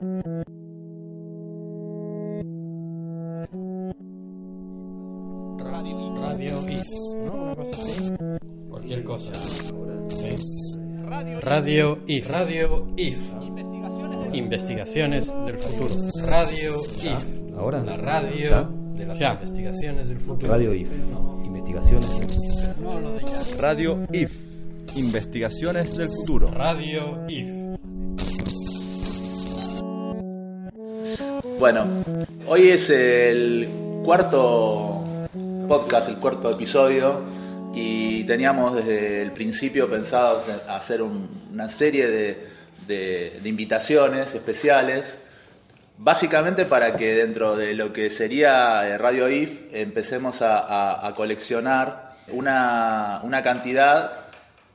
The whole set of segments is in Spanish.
Radio IF, ¿no? Una cosa así. Cualquier cosa. Radio IF. Radio IF. Investigaciones del futuro. Radio IF. Ahora. La radio de las investigaciones del futuro. Radio IF. Investigaciones. No lo de ya. Radio IF. Investigaciones del futuro. Radio IF. Bueno, hoy es el cuarto podcast, el cuarto episodio, y teníamos desde el principio pensado hacer un- una serie de, de- invitaciones especiales, básicamente para que dentro de lo que sería eh, Radio IF empecemos a, a- a coleccionar una, una cantidad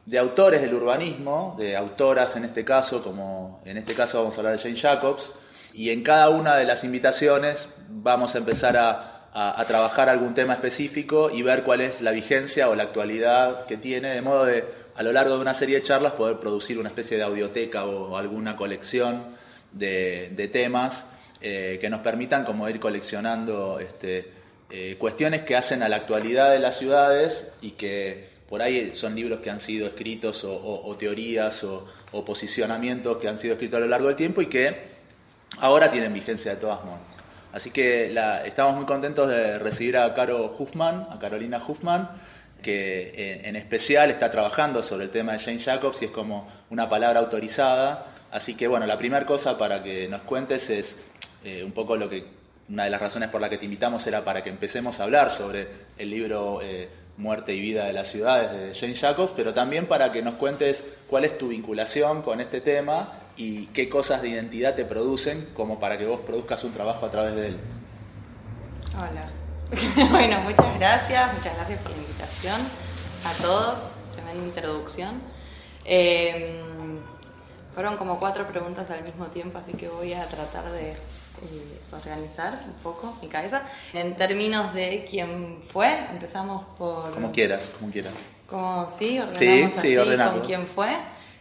de autores del urbanismo, de autoras en este caso, como en este caso vamos a hablar de Jane Jacobs, y en cada una de las invitaciones vamos a empezar a, a- trabajar algún tema específico y ver cuál es la vigencia o la actualidad que tiene, de modo de a lo largo de una serie de charlas poder producir una especie de audioteca o alguna colección de, de temas eh, que nos permitan como ir coleccionando este, eh, cuestiones que hacen a la actualidad de las ciudades y que por ahí son libros que han sido escritos o, teorías o posicionamientos que han sido escritos a lo largo del tiempo y que ahora tienen vigencia de todas modos. Así que estamos muy contentos de recibir a Caro Huffman, a Carolina Huffman, que en, en especial está trabajando sobre el tema de Jane Jacobs y es como una palabra autorizada. Así que bueno, la primera cosa para que nos cuentes es eh, un poco lo que, una de las razones por la que te invitamos era para que empecemos a hablar sobre el libro eh, Muerte y Vida de las Ciudades de Jane Jacobs, pero también para que nos cuentes cuál es tu vinculación con este tema y qué cosas de identidad te producen como para que vos produzcas un trabajo a través de él. Hola. bueno, muchas gracias, muchas gracias por la invitación a todos. Tremenda introducción. Eh, fueron como cuatro preguntas al mismo tiempo, así que voy a tratar de eh, organizar un poco mi cabeza. En términos de quién fue, empezamos por... Como quieras, como quieras. Como sí, ordenamos Sí, así sí, ordenarlo. con quién fue.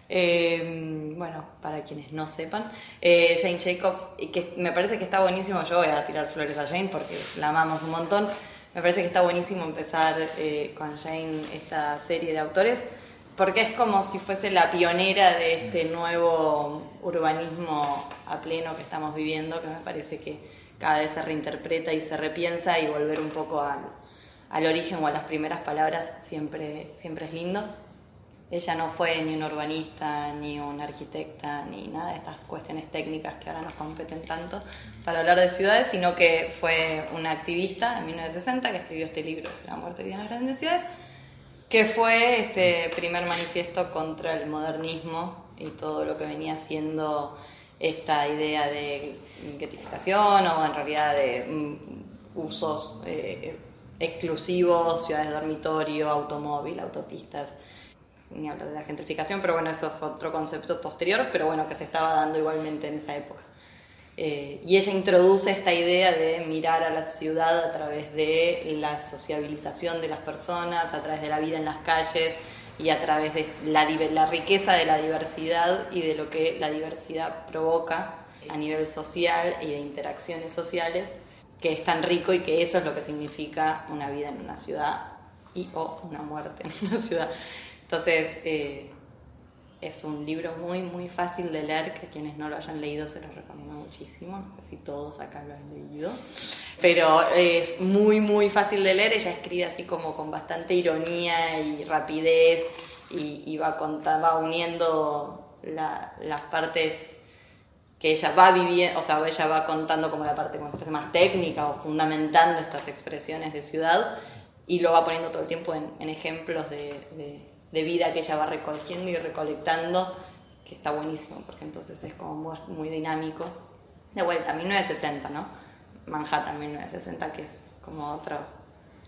Eh, bueno, para quienes no sepan, eh, Jane Jacobs, que me parece que está buenísimo, yo voy a tirar flores a Jane porque la amamos un montón, me parece que está buenísimo empezar eh, con Jane esta serie de autores, porque es como si fuese la pionera de este nuevo urbanismo a pleno que estamos viviendo, que me parece que cada vez se reinterpreta y se repiensa y volver un poco al, al origen o a las primeras palabras siempre, siempre es lindo. Ella no fue ni una urbanista, ni una arquitecta, ni nada de estas cuestiones técnicas que ahora nos competen tanto para hablar de ciudades, sino que fue una activista en 1960 que escribió este libro, La muerte y vida en las grandes ciudades, que fue este primer manifiesto contra el modernismo y todo lo que venía siendo esta idea de guetificación o en realidad de mm, usos eh, exclusivos, ciudades de dormitorio, automóvil, autopistas, ni hablar de la gentrificación, pero bueno, eso fue otro concepto posterior, pero bueno, que se estaba dando igualmente en esa época. Eh, y ella introduce esta idea de mirar a la ciudad a través de la sociabilización de las personas, a través de la vida en las calles y a través de la, riqueza de la diversidad y de lo que la diversidad provoca a nivel social y de interacciones sociales, que es tan rico y que eso es lo que significa una vida en una ciudad y o una muerte en una ciudad. Entonces, eh, es un libro muy, muy fácil de leer, que quienes no lo hayan leído se los recomiendo muchísimo. No sé si todos acá lo han leído, pero es muy, muy fácil de leer. Ella escribe así como con bastante ironía y rapidez y, va, conta- va uniendo la- las partes que ella va viviendo, o sea, ella va contando como la parte más técnica o fundamentando estas expresiones de ciudad y lo va poniendo todo el tiempo en, ejemplos de- de vida que ella va recogiendo y recolectando, que está buenísimo, porque entonces es como muy, dinámico. De vuelta, 1960, ¿no? Manhattan 1960, que es como otro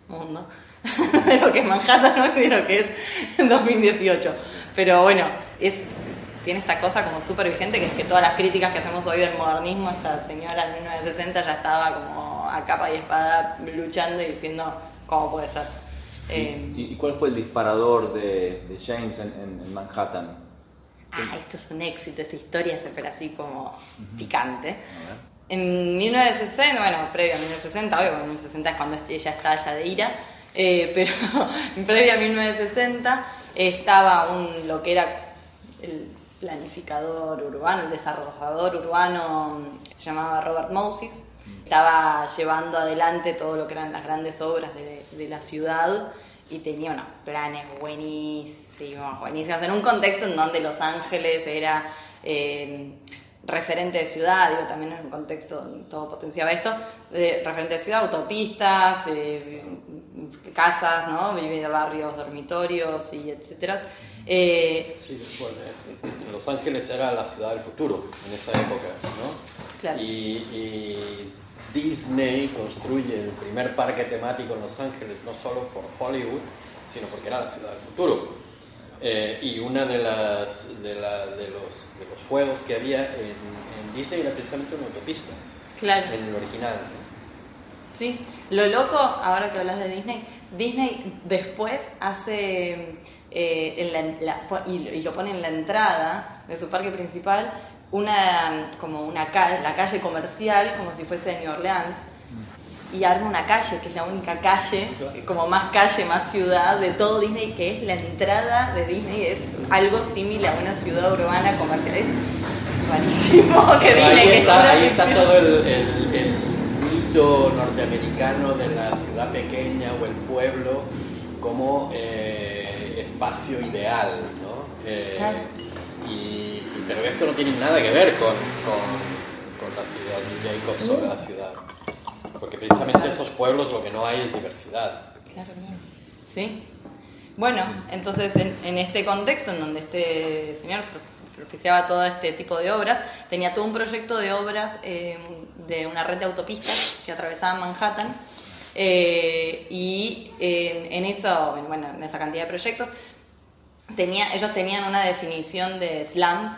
mundo de lo que es Manhattan ¿no? de lo que es 2018. Pero bueno, es, tiene esta cosa como súper vigente, que es que todas las críticas que hacemos hoy del modernismo, esta señora en 1960 ya estaba como a capa y espada luchando y diciendo cómo puede ser. Eh, ¿Y, y cuál fue el disparador de, de James en, en- en Manhattan? ah, esto es un éxito, esta historia, pero así como picante. En 1960, bueno, previo a 1960, obvio, 1960 es cuando ella está ya de ira, eh, pero previo a 1960 estaba un, lo que era el planificador urbano, el desarrollador urbano, se llamaba Robert Moses, estaba llevando adelante todo lo que eran las grandes obras de, de la ciudad y tenía unos planes buenísimos, buenísimos, en un contexto en donde Los Ángeles era eh, referente de ciudad, digo, también en un contexto, todo potenciaba esto, referente de ciudad, autopistas, eh, casas, ¿no? Vivía barrios, dormitorios y etcétera. Eh, Sí, bueno, Los Ángeles era la ciudad del futuro en esa época, ¿no? Claro. Y, y Disney construye el primer parque temático en Los Ángeles, no solo por Hollywood, sino porque era la ciudad del futuro. Eh, y una de las de, la- de los, de los juegos que había en, en Disney era precisamente una autopista, claro. en el original. Sí, lo loco, ahora que hablas de Disney, Disney después hace, eh, en la- la- po- y, lo- y lo pone en la entrada de su parque principal, una como una calle, la calle comercial, como si fuese de New Orleans, y arma una calle, que es la única calle, como más calle, más ciudad de todo Disney, que es la entrada de Disney, es algo similar a una ciudad urbana comercial. Es rarísimo que Disney... ahí está, ahí está todo el, el- el mito norteamericano de la ciudad pequeña o el pueblo como eh, espacio ideal, ¿no? Eh, y- pero esto no tiene nada que ver con, con, con las ideas de Jacob sobre la ciudad. Porque precisamente esos pueblos lo que no hay es diversidad. Claro, claro. Sí. Bueno, entonces en, en este contexto en donde este señor pro- propiciaba todo este tipo de obras, tenía todo un proyecto de obras eh, de una red de autopistas que atravesaban Manhattan eh, y en, en eso, bueno, en esa cantidad de proyectos, tenía, ellos tenían una definición de slums,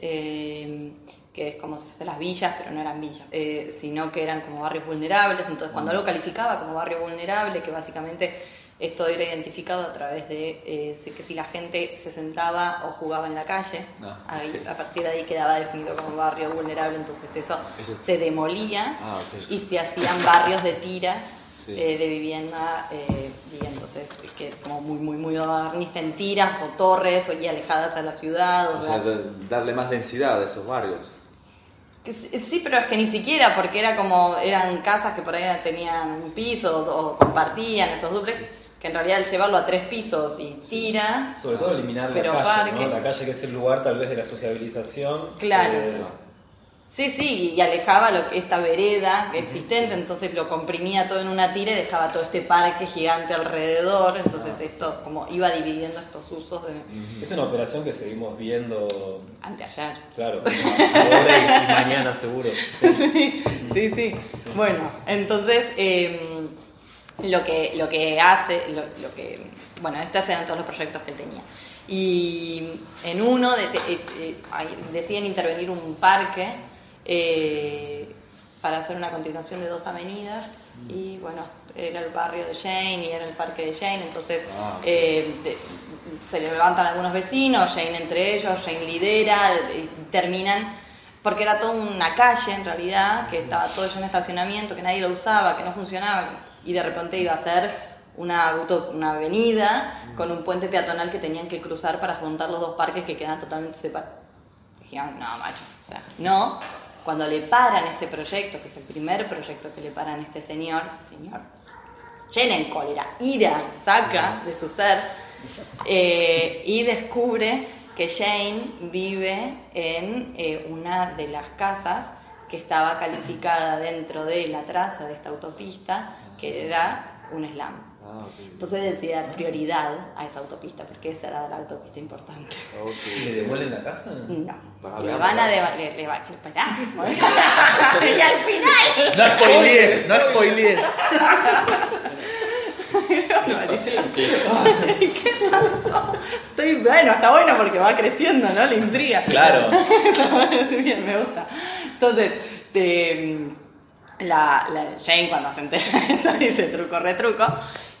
eh, que es como si fuesen las villas, pero no eran villas, eh, sino que eran como barrios vulnerables. Entonces, cuando lo calificaba como barrio vulnerable, que básicamente esto era identificado a través de eh, que si la gente se sentaba o jugaba en la calle, Ah, ahí- a partir de ahí quedaba definido como barrio vulnerable, entonces eso Eso- se demolía Ah, y se hacían barrios de tiras Sí. eh, de vivienda eh, y entonces es que como muy muy muy modernista en tiras o torres o y alejadas de la ciudad o O sea, sea, da- darle más densidad a esos barrios. sí- pero es que ni siquiera porque era como eran casas que por ahí tenían un piso o, o compartían esos duplex que en realidad al llevarlo a tres pisos y tira Sobre todo eliminar la calle, parque. ¿no? La calle que es el lugar tal vez de la sociabilización. Claro. eh, Sí, sí, y alejaba lo que esta vereda existente, entonces lo comprimía todo en una tira y dejaba todo este parque gigante alrededor, entonces esto como iba dividiendo estos usos de es una operación que seguimos viendo, anteayer. claro, ahora y, mañana seguro. Sí, sí, sí. Bueno, entonces eh, lo que lo que hace, lo, lo que bueno, estos eran todos los proyectos que tenía. Y en uno de- eh, ahí deciden intervenir un parque eh, para hacer una continuación de dos avenidas. Y bueno, era el barrio de Jane y era el parque de Jane, entonces Ah, eh, de- se levantan algunos vecinos, Jane entre ellos, Jane lidera, y terminan, porque era toda una calle en realidad, que estaba todo lleno de estacionamiento, que nadie lo usaba, que no funcionaba, y de repente iba a ser una, auto, una avenida con un puente peatonal que tenían que cruzar para juntar los dos parques que quedan totalmente separados. Dijeron, no, macho, o sea, no. Cuando le paran este proyecto, que es el primer proyecto que le paran a este señor, señor, llena en cólera, ira, saca de su ser eh, y descubre que Jane vive en eh, una de las casas que estaba calificada dentro de la traza de esta autopista, que era un slam. Ah, ok. Entonces decide dar prioridad a esa autopista, porque esa era la autopista importante. ¿Y le devuelven la casa? No, le van a deba- le, le va- esperá. y al final No spoilees, no spoilees. ¿Qué pasó? Estoy bueno, está bueno porque va creciendo, ¿no? La intriga. Claro. Bien, me gusta. Entonces, te- la, la Jane cuando se entera de esto dice truco, retruco,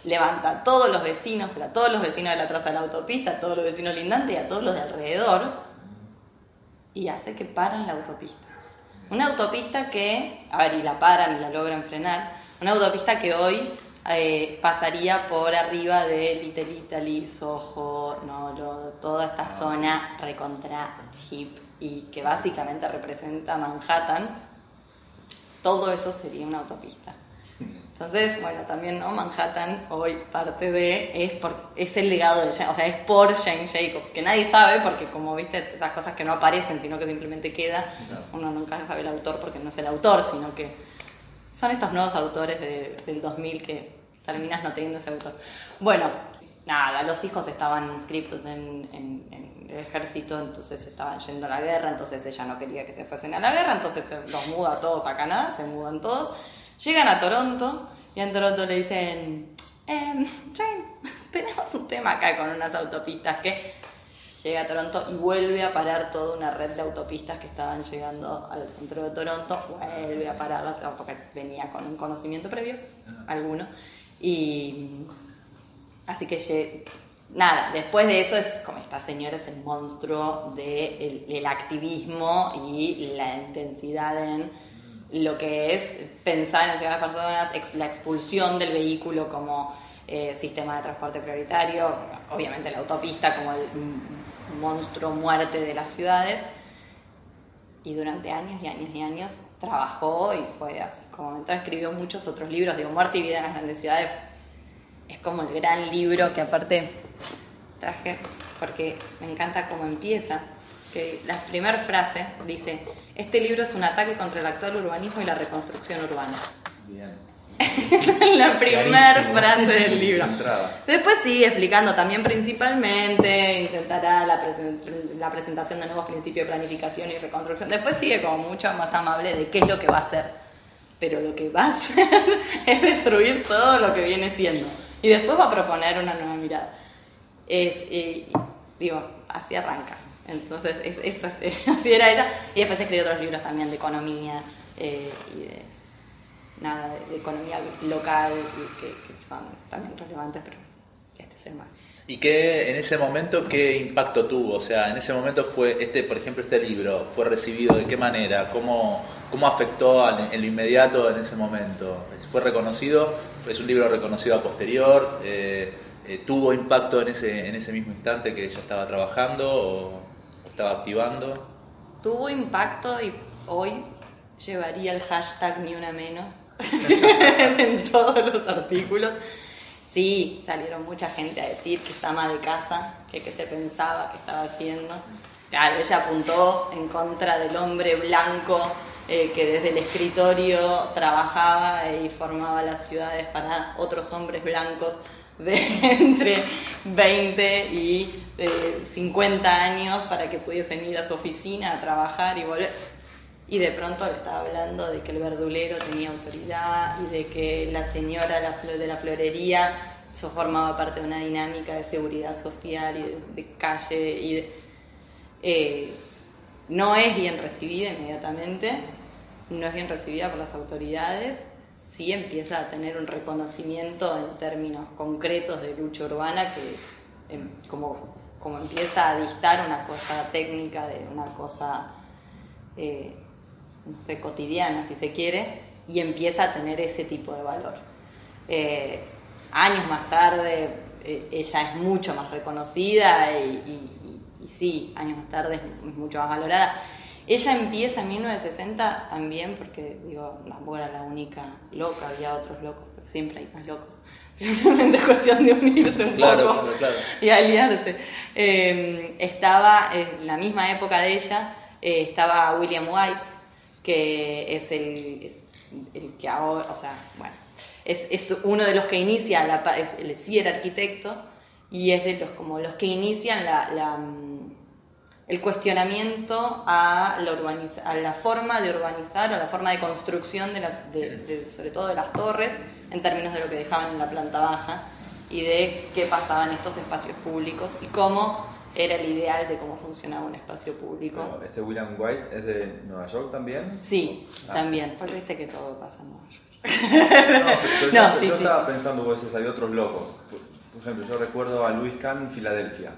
levanta a todos los vecinos, pero a todos los vecinos de la traza de la autopista, a todos los vecinos lindantes y a todos los de alrededor, y hace que paran la autopista. Una autopista que, a ver, y la paran y la logran frenar, una autopista que hoy eh, pasaría por arriba de Little Italy, Soho, Noro, toda esta zona recontra hip y que básicamente representa Manhattan, todo eso sería una autopista. Entonces, bueno, también ¿no? Manhattan hoy parte de, es, por, es el legado de, Jane- o sea, es por Jane Jacobs, que nadie sabe porque como viste, esas cosas que no aparecen, sino que simplemente queda, uno nunca sabe el autor porque no es el autor, sino que son estos nuevos autores de- del 2000 que terminas no teniendo ese autor. Bueno, nada, los hijos estaban inscriptos en, en- en el ejército, entonces estaban yendo a la guerra, entonces ella no quería que se fuesen a la guerra, entonces los muda a todos a Canadá, se mudan todos, llegan a Toronto y en Toronto le dicen, em, Jane, tenemos un tema acá con unas autopistas que llega a Toronto y vuelve a parar toda una red de autopistas que estaban llegando al centro de Toronto, vuelve a pararlas porque venía con un conocimiento previo, alguno, y así que nada, después de eso es como esta señora es el monstruo del el activismo y la intensidad en lo que es pensar en llegar a las personas, la expulsión del vehículo como eh, sistema de transporte prioritario, obviamente la autopista como el monstruo muerte de las ciudades. Y durante años y años y años trabajó y fue así como entonces escribió muchos otros libros, digo, Muerte y Vida en las Grandes Ciudades es como el gran libro que aparte traje porque me encanta cómo empieza, que la primera frase dice, este libro es un ataque contra el actual urbanismo y la reconstrucción urbana. Bien. la primera frase del libro. Después sigue explicando también principalmente, intentará la, la presentación de nuevos principios de planificación y reconstrucción. Después sigue como mucho más amable de qué es lo que va a hacer. Pero lo que va a hacer es destruir todo lo que viene siendo. Y después va a proponer una nueva mirada. Es, y- digo, así arranca. Entonces, es, es- así era ella. Y después escribió otros libros también de economía eh, y de, nada, de economía local, y que, que son también relevantes, pero este es el más. ¿Y qué en ese momento qué impacto tuvo? O sea, en ese momento fue este, por ejemplo, este libro fue recibido de qué manera, cómo cómo afectó al- en lo inmediato en ese momento. ¿Fue reconocido? ¿Es un libro reconocido a posterior? Eh, eh, ¿Tuvo impacto en ese en ese mismo instante que ella estaba trabajando o, estaba activando? Tuvo impacto y hoy llevaría el hashtag ni una menos en todos los artículos. Sí, salieron mucha gente a decir que está ama de casa, que qué se pensaba que estaba haciendo. Claro, ella apuntó en contra del hombre blanco eh, que desde el escritorio trabajaba y formaba las ciudades para otros hombres blancos de entre 20 y eh, 50 años para que pudiesen ir a su oficina a trabajar y volver. Y de pronto le estaba hablando de que el verdulero tenía autoridad y de que la señora de la florería eso formaba parte de una dinámica de seguridad social y de, de calle y de- eh, no es bien recibida inmediatamente, no es bien recibida por las autoridades, sí empieza a tener un reconocimiento en términos concretos de lucha urbana que em, como, como empieza a distar una cosa técnica de una cosa eh, no sé, cotidiana, si se quiere, y empieza a tener ese tipo de valor. Eh, años más tarde, eh, ella es mucho más reconocida y, y- sí, años más tarde es mucho más valorada. Ella empieza en 1960 también, porque digo, tampoco era la única loca, había otros locos, porque siempre hay más locos. Simplemente es cuestión de unirse un Claro, poco claro, claro. y aliarse. Eh, estaba en la misma época de ella, eh, estaba William White, que es el, es el que ahora, o sea, bueno, es, es uno de los que inicia, la, es, él sí era arquitecto, y es de los como los que inician la, la, mm, el cuestionamiento a la, urbaniza- a la forma de urbanizar o la forma de construcción de las, de- de- sobre todo de las torres en términos de lo que dejaban en la planta baja y de qué pasaba en estos espacios públicos y cómo era el ideal de cómo funcionaba un espacio público. Pero este William White es de Nueva York también. Sí, Ah. también, porque viste que todo pasa en Nueva York. No, pero No, yo, sí, yo sí. estaba pensando, vos decís, hay otros locos. Por ejemplo, yo recuerdo a Luis Kahn en Filadelfia.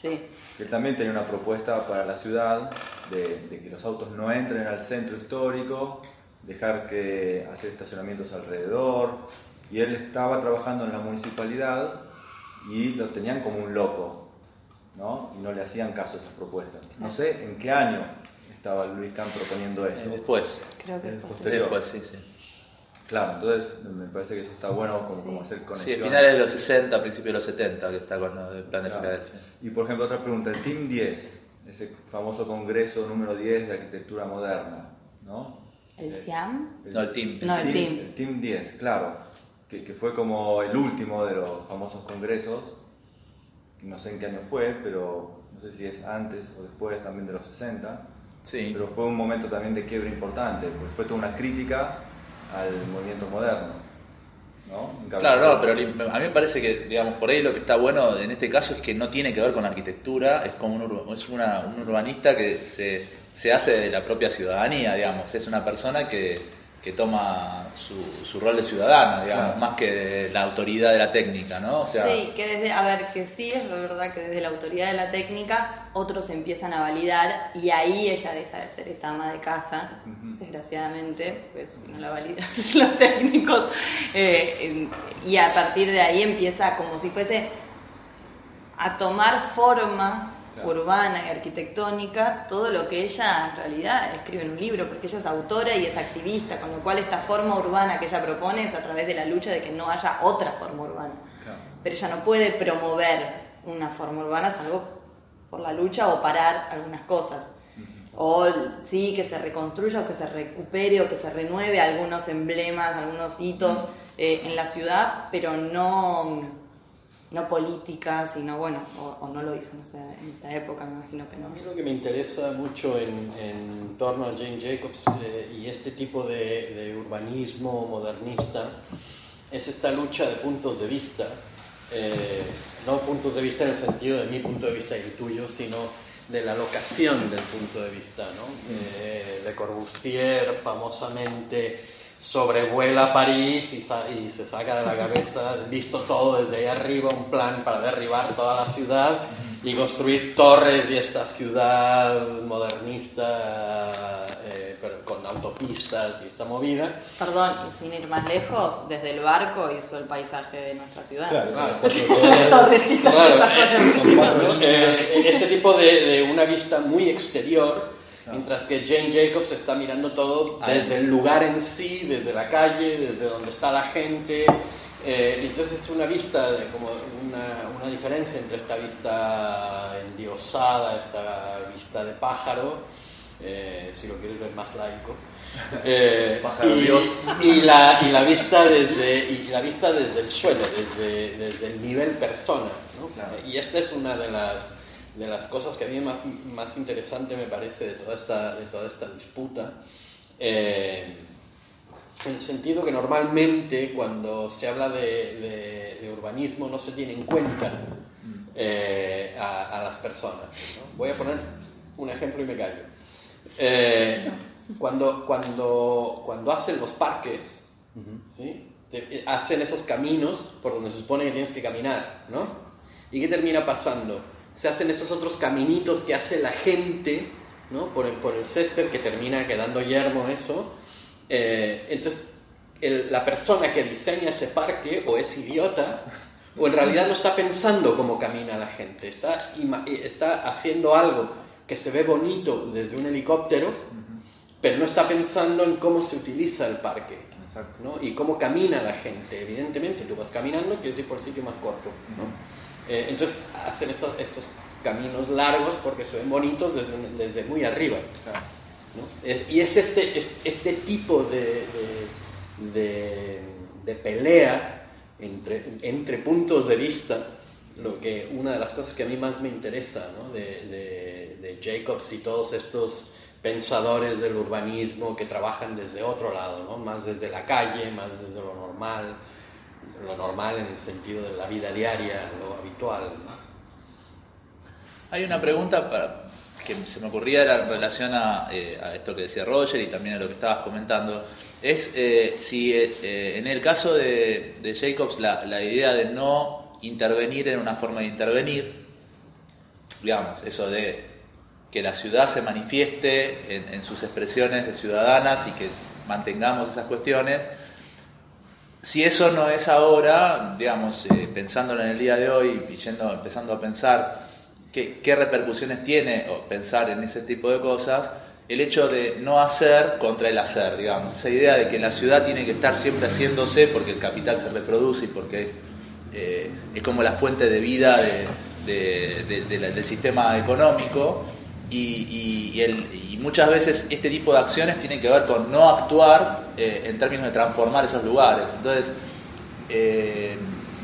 Sí. Él también tenía una propuesta para la ciudad de, de que los autos no entren al centro histórico, dejar que hacer estacionamientos alrededor, y él estaba trabajando en la municipalidad y lo tenían como un loco, ¿no? Y no le hacían caso a esas propuestas. No sé en qué año estaba Luis Kahn proponiendo eso. Después. Creo que Es es posterior. Después, sí, sí. Claro, entonces me parece que eso está bueno como, como hacer Sí, conexión. finales de los 60, principios de los 70, que está con el plan de Claro. Filadelfia. Y por ejemplo, otra pregunta, el Team 10, ese famoso congreso número 10 de arquitectura moderna, ¿no? ¿El SIAM? No, el Team. No, el Team. El Team 10, claro, que, que fue como el último de los famosos congresos, no sé en qué año fue, pero no sé si es antes o después también de los 60, Sí. pero fue un momento también de quiebre importante, pues fue toda una crítica al movimiento moderno, ¿no? Claro, no, pero a mí me parece que, digamos, por ahí lo que está bueno en este caso es que no tiene que ver con arquitectura, es como un, es una- un urbanista que se, se hace de la propia ciudadanía, digamos, es una persona que, que toma su, su rol de ciudadano, digamos, Claro. más que de la autoridad de la técnica, ¿no? O sea, sí, que desde, a ver, que sí es verdad que desde la autoridad de la técnica otros empiezan a validar y ahí ella deja de ser esta ama de casa, desgraciadamente, pues no la validan los técnicos, eh, en- y a partir de ahí empieza como si fuese a tomar forma Claro. urbana y arquitectónica todo lo que ella en realidad escribe en un libro, porque ella es autora y es activista, con lo cual esta forma urbana que ella propone es a través de la lucha de que no haya otra forma urbana. Claro. Pero ella no puede promover una forma urbana salvo por la lucha o parar algunas cosas. O sí, que se reconstruya o que se recupere o que se renueve algunos emblemas, algunos hitos eh, en la ciudad, pero no, no política, sino bueno, o, o no lo hizo en esa, en esa época, me imagino que A mí no. lo que me interesa mucho en, en torno a Jane Jacobs eh, y este tipo de, de urbanismo modernista es esta lucha de puntos de vista, eh, no puntos de vista en el sentido de mi punto de vista y el tuyo, sino de la locación del punto de vista. ¿no? Eh, Le Corbusier famosamente sobrevuela París y, sa- y se saca de la cabeza, visto todo desde ahí arriba, un plan para derribar toda la ciudad y construir torres y esta ciudad modernista eh, pero con autopistas y esta movida. Perdón, sin ir más lejos, desde el barco hizo el paisaje de nuestra ciudad. Claro, Claro, eh, claro, eh, eh, este tipo de, de una vista muy exterior, mientras que Jane Jacobs está mirando todo desde el lugar en sí, desde la calle, desde donde está la gente. eh, entonces es una vista, de, como una, una diferencia entre esta vista endiosada, esta vista de pájaro, eh, si lo quieres ver más laico, eh, y, y la, y la vista desde y la vista desde el suelo, desde, desde el nivel persona. ¿no? Claro. Y esta es una de las, de las cosas que a mí más, más interesante me parece de toda esta, de toda esta disputa. Eh, en el sentido que normalmente cuando se habla de, de- de urbanismo no se tiene en cuenta eh, a, a las personas. ¿no? Voy a poner un ejemplo y me callo. Eh, cuando, cuando, cuando hacen los parques, ¿sí? Eh, hacen esos caminos por donde se supone que tienes que caminar, ¿no? ¿Y qué termina pasando? Se hacen esos otros caminitos que hace la gente, ¿no? Por el, por el césped que termina quedando yermo eso. Eh, entonces, el- la persona que diseña ese parque o es idiota o en realidad no está pensando cómo camina la gente, está, eh, está haciendo algo que se ve bonito desde un helicóptero, pero no está pensando en cómo se utiliza el parque. ¿no? y cómo camina la gente. Evidentemente, tú vas caminando, quieres ir por el sitio más corto. ¿no? Eh, entonces, hacen estos, estos caminos largos porque se ven bonitos desde, desde muy arriba. ¿no? Es- y es este, es- este tipo de, de, de- de pelea entre, entre puntos de vista, lo que una de las cosas que a mí más me interesa ¿no? de, de- de Jacobs y todos estos pensadores del urbanismo que trabajan desde otro lado, ¿no? más desde la calle, más desde lo normal, lo normal en el sentido de la vida diaria, lo habitual. Hay una pregunta para, que se me ocurría era en relación a, eh, a esto que decía Roger y también a lo que estabas comentando. Es eh, si eh, eh, en el caso de, Jacobs la, la idea de no intervenir en una forma de intervenir digamos, eso de que la ciudad se manifieste en, en sus expresiones de ciudadanas y que mantengamos esas cuestiones, si eso no es ahora, digamos, eh, pensándolo en el día de hoy y yendo, empezando a pensar qué, qué repercusiones tiene o pensar en ese tipo de cosas, el hecho de no hacer contra el hacer, digamos, esa idea de que la ciudad tiene que estar siempre haciéndose porque el capital se reproduce y porque es, eh, es como la fuente de vida del sistema económico y, y- el- y muchas veces este tipo de acciones tienen que ver con no actuar eh, en términos de transformar esos lugares. Entonces, eh,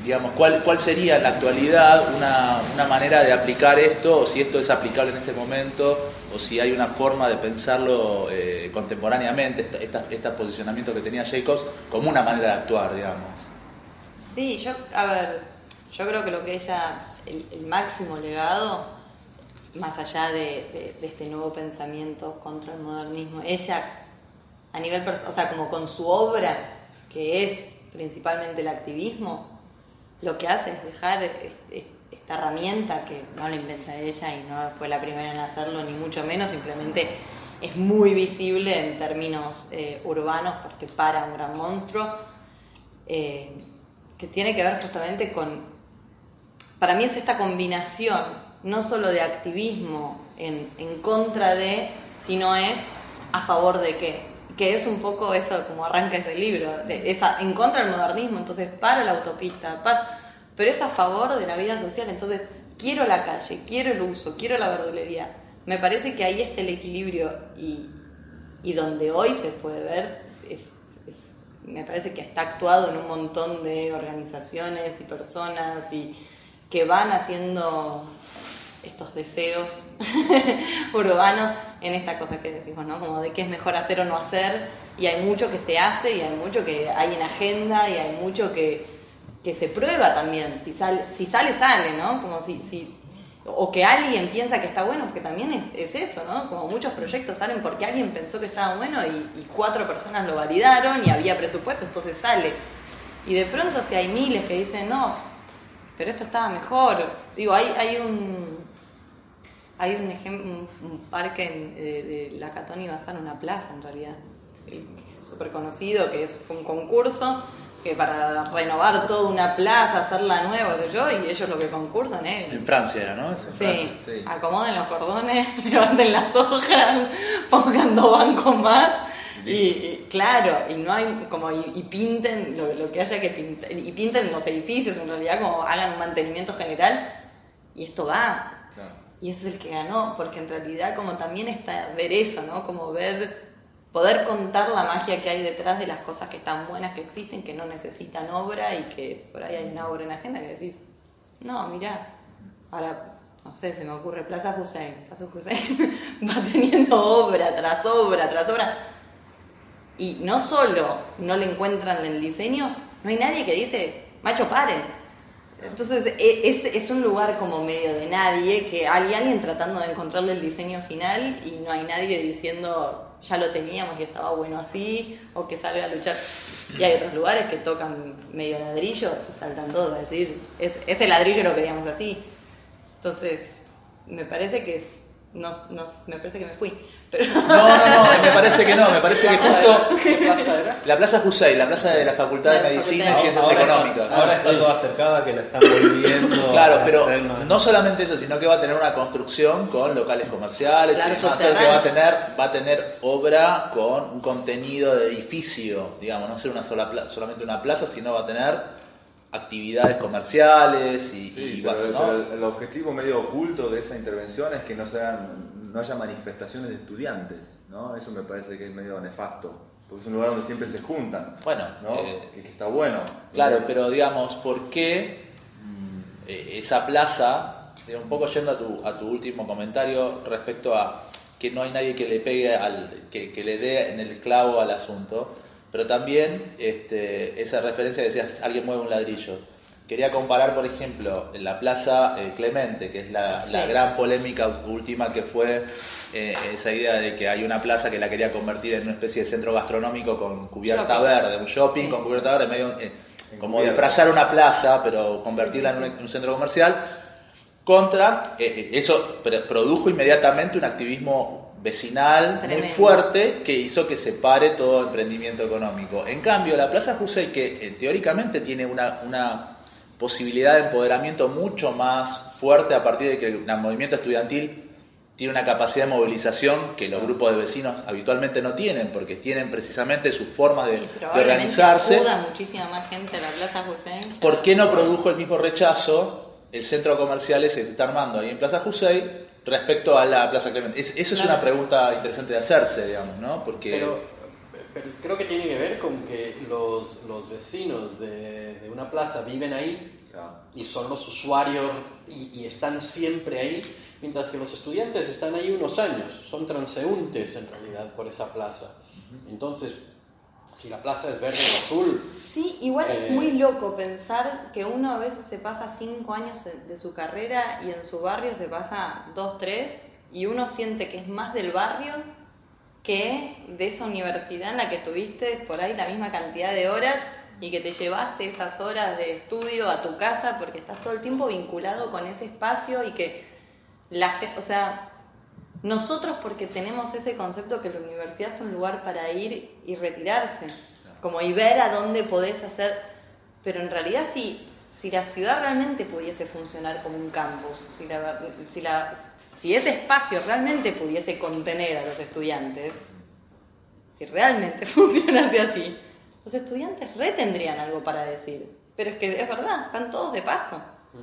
digamos, ¿cuál, ¿cuál sería en la actualidad una, una manera de aplicar esto, o si esto es aplicable en este momento, o si hay una forma de pensarlo eh, contemporáneamente, esta- esta- este posicionamiento que tenía Jacobs, como una manera de actuar, digamos? Sí, yo, a ver, yo creo que lo que ella, el, el máximo legado, más allá de, de- de este nuevo pensamiento contra el modernismo, ella, a nivel, o sea, como con su obra, que es principalmente el activismo, lo que hace es dejar es- es- esta herramienta que no la inventa ella y no fue la primera en hacerlo, ni mucho menos, simplemente es muy visible en términos eh, urbanos porque para un gran monstruo eh, que tiene que ver justamente con, para mí es esta combinación, no solo de activismo en, en contra de, sino es a favor de qué, que es un poco eso como arranca ese libro, de, esa, en contra del modernismo, entonces para la autopista, pero es a favor de la vida social, entonces quiero la calle, quiero el uso, quiero la verdulería. Me parece que ahí está el equilibrio y, y donde hoy se puede ver es- me parece que está actuado en un montón de organizaciones y personas y que van haciendo estos deseos urbanos en esta cosa que decimos, ¿no? Como de qué es mejor hacer o no hacer, y hay mucho que se hace, y hay mucho que hay en agenda, y hay mucho que, que se prueba también, si sale, si sale, sale, ¿no? Como si, si, o que alguien piensa que está bueno, porque también es, es eso, ¿no? Como muchos proyectos salen porque alguien pensó que estaba bueno y, y cuatro personas lo validaron y había presupuesto, entonces sale. Y de pronto si hay miles que dicen, no, pero esto estaba mejor. Digo, hay, hay un hay un un, un parque en- de, de la Catón y Bazán, una plaza en realidad, súper conocido, que es un concurso que para renovar toda una plaza, hacerla nueva, qué sé yo, y ellos lo que concursan es En Francia era, ¿no? Eso. Sí, sí. acomoden los cordones, levanten las hojas, pongan dos bancos más y, y claro, y no hay como y, y pinten lo, lo que haya que pintar y pinten los edificios en realidad como hagan un mantenimiento general y esto va. Y es el que ganó porque en realidad como también está ver eso, ¿no? Como ver poder contar la magia que hay detrás de las cosas que están buenas que existen, que no necesitan obra y que por ahí hay una obra en agenda que decís, no, mirá, ahora, no sé, se me ocurre Plaza Hussein, Plaza Hussein va teniendo obra tras obra tras obra y no solo no le encuentran el diseño, no hay nadie que dice, macho, paren. Entonces e- es, un lugar como medio de nadie, que hay alguien tratando de encontrarle el diseño final y no hay nadie diciendo, ya lo teníamos y estaba bueno así, o que salga a luchar. Y hay otros lugares que tocan medio ladrillo saltan todos a decir, es, ese ladrillo lo queríamos así. Entonces, me parece que es, no, no- me parece que me fui. Pero, No, no, no, me parece que no, me parece que justo ¿Qué plaza era? la Plaza Jusey, la plaza de la Facultad de La Medicina y. Ciencias Ahora- Económicas. Ahora está todo acercada que la están volviendo. Claro, a pero no solamente eso, sino que va a tener una construcción con locales comerciales, Claro, y que va a tener, va a tener obra con un contenido de edificio, digamos, no ser una sola pla- solamente una plaza, sino va a tener actividades comerciales y, Sí, y pero, va- ¿no? pero el, objetivo medio oculto de esa intervención es que no sean, no haya manifestaciones de estudiantes, ¿no? Eso me parece que es medio nefasto, porque es un lugar donde siempre se juntan, Bueno, ¿no? eh, que, que está bueno. Claro, pero digamos, ¿por qué mm, eh, esa plaza, digo, un poco yendo a tu, a tu último comentario respecto a que no hay nadie que le pegue, al, que, que le dé en el clavo al asunto, pero también este, esa referencia que decías, alguien mueve un ladrillo. Quería comparar, por ejemplo, en la Plaza eh, Clemente, que es la, la gran polémica última que fue eh, esa idea de que hay una plaza que la quería convertir en una especie de centro gastronómico con cubierta Shopping. verde, un shopping Sí. con cubierta verde, medio, eh, como disfrazar una plaza, pero convertirla en un, en un centro comercial, contra, eh, eso pr- produjo inmediatamente un activismo vecinal muy fuerte que hizo que se pare todo emprendimiento económico. En cambio, la Plaza José, que eh, teóricamente tiene una, una posibilidad de empoderamiento mucho más fuerte a partir de que el movimiento estudiantil tiene una capacidad de movilización que los grupos de vecinos habitualmente no tienen, porque tienen precisamente sus formas de, de organizarse. muchísima más gente a la Plaza José. ¿Por qué no produjo el mismo rechazo el centro comercial ese que se está armando ahí en Plaza Jusey respecto a la Plaza Clemente? Es- eso es Claro. una pregunta interesante de hacerse, digamos, ¿no? Porque Pero, pero creo que tiene que ver con que los, los vecinos de, de una plaza viven ahí y son los usuarios y, y están siempre ahí, mientras que los estudiantes están ahí unos años, son transeúntes en realidad por esa plaza. Entonces, si la plaza es verde o azul, Sí, igual Eh. es muy loco pensar que uno a veces se pasa cinco años de de su carrera y en su barrio se pasa dos, tres, y uno siente que es más del barrio que de esa universidad en la que tuviste por ahí la misma cantidad de horas y que te llevaste esas horas de estudio a tu casa porque estás todo el tiempo vinculado con ese espacio y que la gente, o sea, nosotros porque tenemos ese concepto que la universidad es un lugar para ir y retirarse, como y ver a dónde podés hacer, pero en realidad si, si la ciudad realmente pudiese funcionar como un campus, si, la, si, la, si ese espacio realmente pudiese contener a los estudiantes, si realmente funcionase así, los estudiantes re tendrían algo para decir. Pero es que es verdad, están todos de paso.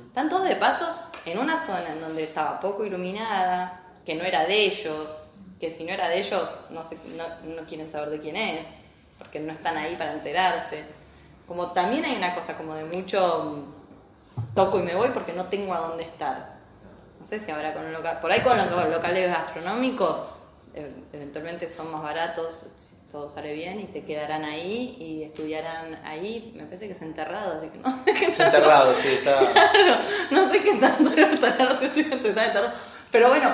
Están todos de paso en una zona en donde estaba poco iluminada, que no era de ellos, que si no era de ellos no, se- no, no quieren saber de quién es, porque no están ahí para enterarse. Como también hay una cosa como de mucho mm, toco y me voy porque no tengo a dónde estar. No sé si habrá con un local, por ahí con los locales gastronómicos, eh, eventualmente son más baratos, si todo sale bien, y se quedarán ahí y estudiarán ahí. Me parece que es enterrado, así que no sé qué es enterrado, sí, está... Claro, no sé qué tanto los estudiantes están enterrados. Pero bueno,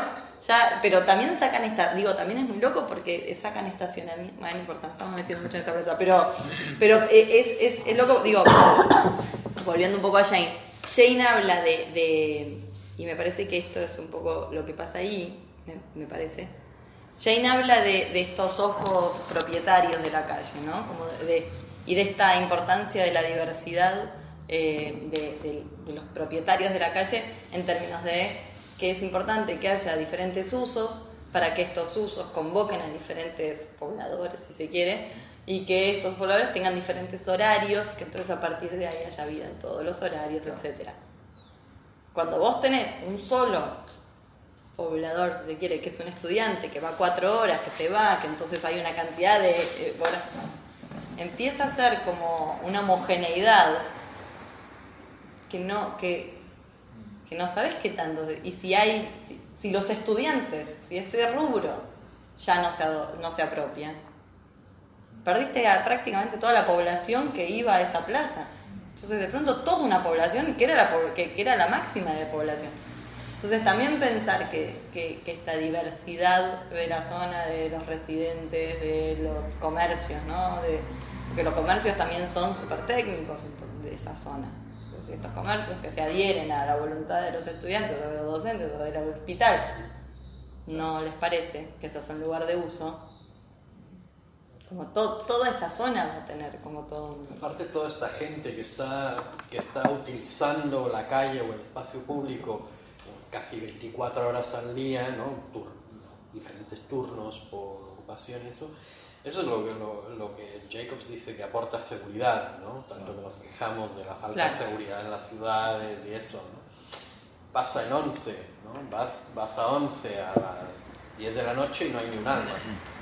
ya, pero también sacan esta, digo, también es muy loco porque sacan estacionamiento, bueno, no importa, estamos metiendo mucho en esa plaza, pero, pero eh, es, es, es loco, digo, volviendo un poco a Jane, Jane habla de, de, y me parece que esto es un poco lo que pasa ahí, me, parece. Jane habla de, de estos ojos propietarios de la calle, ¿no? Como de, y de esta importancia de la diversidad eh, de- de los propietarios de la calle en términos de que es importante que haya diferentes usos para que estos usos convoquen a diferentes pobladores, si se quiere, y que estos pobladores tengan diferentes horarios, que entonces a partir de ahí haya vida en todos los horarios, etcétera. Cuando vos tenés un solo poblador, si se quiere, que es un estudiante, que va cuatro horas, que se va, que entonces hay una cantidad de eh, horas, empieza a ser como una homogeneidad que no, que, que no sabes qué tanto, y si hay, si, los estudiantes, si ese rubro ya no se, no se apropia, perdiste a prácticamente toda la población que iba a esa plaza. Entonces, de pronto, toda una población que era la, que, que era la máxima de población. Entonces, también pensar que, que- que esta diversidad de la zona, de los residentes, de los comercios, ¿no? De, porque los comercios también son súper técnicos de esa zona. Estos comercios que se adhieren a la voluntad de los estudiantes o de los docentes o del hospital, no les parece que ese es un lugar de uso, como to- toda esa zona va a tener como todo un... Aparte toda esta gente que está, que está utilizando la calle o el espacio público pues, casi 24 horas al día, ¿no? Tur- diferentes turnos por ocupación, eso, eso es lo que, lo, lo que Jacobs dice que aporta seguridad, ¿no? Tanto que nos quejamos de la falta Claro. de seguridad en las ciudades y eso, ¿no? Pasa en 11, ¿no? Vas, vas a 11 a las 10 de la noche y no hay ni un alma. ¿no?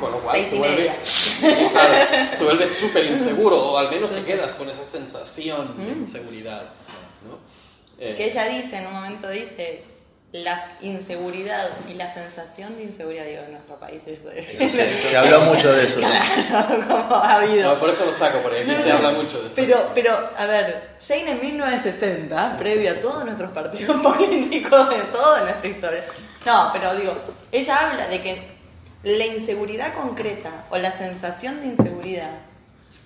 Con lo cual se vuelve, claro, se vuelve súper inseguro, o al menos te quedas con esa sensación de Mm. inseguridad. ¿no? Eh, Que ella dice, en un momento dice, la inseguridad y la sensación de inseguridad, digo, en nuestro país es Se, se habló mucho de eso. ¿no? Claro, como ha habido. no, por eso lo saco, porque aquí se habla mucho de esto. Pero, pero, a ver, Jane en 1960, previo a todos nuestros partidos políticos, de toda nuestra historia. No, pero digo, ella habla de que la inseguridad concreta o la sensación de inseguridad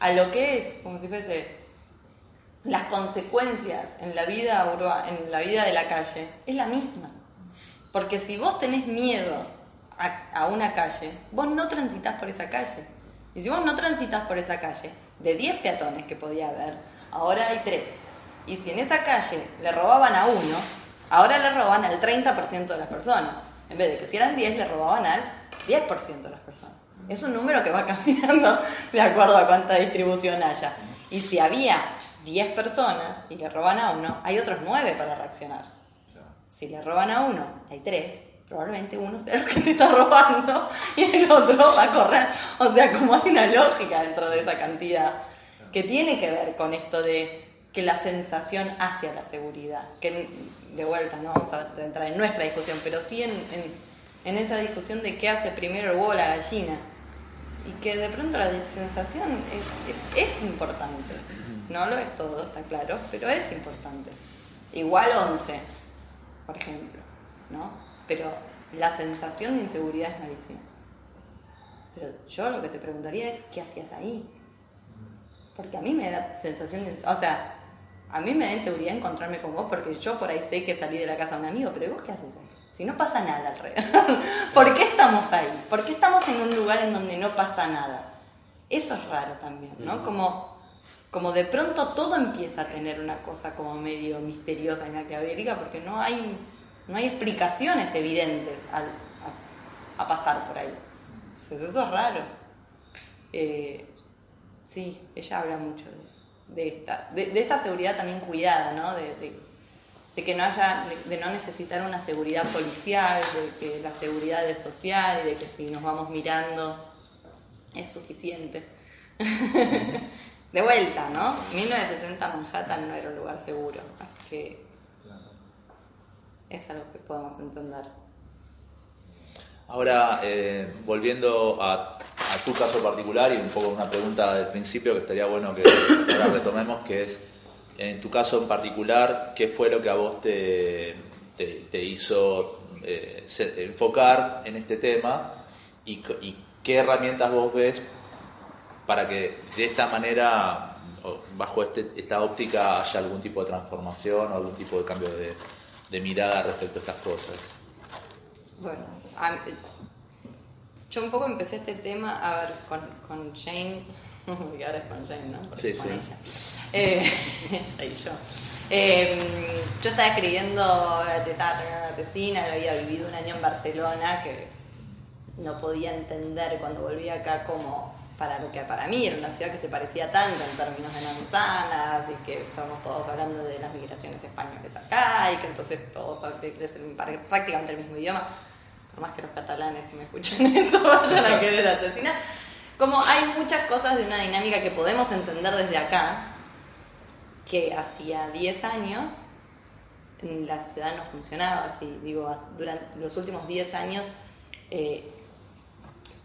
a lo que es, como si fuese las consecuencias en la vida urba- en la vida de la calle es la misma. Porque si vos tenés miedo a, a una calle, vos no transitas por esa calle. Y si vos no transitas por esa calle, de 10 peatones que podía haber, ahora hay 3. Y si en esa calle le robaban a uno, ahora le roban al 30% de las personas. En vez de que si eran 10, le robaban al 10% de las personas. Es un número que va cambiando de acuerdo a cuánta distribución haya. Y si había 10 personas y le roban a uno, hay otros 9 para reaccionar. Si le roban a uno, hay 3, probablemente uno sea el que te está robando y el otro va a correr. O sea, como hay una lógica dentro de esa cantidad que tiene que ver con esto de que la sensación hacia la seguridad, que de vuelta no vamos a entrar en nuestra discusión, pero sí en, en- en esa discusión de qué hace primero el huevo o la gallina, y que de pronto la sensación es, es, es importante, no lo es todo, está claro, pero es importante. Igual 11, por ejemplo, ¿no? Pero la sensación de inseguridad es malísima. Pero yo lo que te preguntaría es, ¿qué hacías ahí? Porque a mí me da sensación de... O sea, a mí me da inseguridad encontrarme con vos porque yo por ahí sé que salí de la casa de un amigo, pero ¿y vos qué haces ahí? Si no pasa nada alrededor. ¿Por qué estamos ahí? ¿Por qué estamos en un lugar en donde no pasa nada? Eso es raro también, ¿no? Como, como de pronto todo empieza a tener una cosa como medio misteriosa y maquiavélica porque no hay, no hay explicaciones evidentes al, a, a pasar por ahí. Entonces eso es raro. Eh, sí, ella habla mucho de, de esta, de, de esta seguridad también cuidada, ¿no? De, de- que no haya, de, no necesitar una seguridad policial, de que la seguridad es social de que si nos vamos mirando es suficiente. de vuelta, ¿no? 1960 Manhattan no era un lugar seguro, así que es algo que podemos entender. Ahora, eh, volviendo a, a tu caso particular y un poco una pregunta del principio que estaría bueno que ahora retomemos, que es, en tu caso en particular, ¿qué fue lo que a vos te, te, te hizo eh, se- enfocar en este tema y qué herramientas vos ves para que de esta manera, bajo este- esta óptica, haya algún tipo de transformación o algún tipo de cambio de, de mirada respecto a estas cosas? Bueno, a- yo un poco empecé este tema, a ver, con, con Jane, y ahora es con Jane, ¿no? Porque Sí, con sí. ella. Eh, ella y yo. Eh, yo estaba escribiendo, estaba terminando la tesina, había vivido un año en Barcelona, que no podía entender cuando volví acá como para lo que para mí era una ciudad que se parecía tanto en términos de manzanas y que estábamos todos hablando de las migraciones españolas acá y que entonces todos crecen prácticamente el mismo idioma por más que los catalanes que me escuchen esto vayan a querer asesinar como hay muchas cosas de una dinámica que podemos entender desde acá que hacía 10 años la ciudad no funcionaba así. Digo, durante los últimos 10 años eh,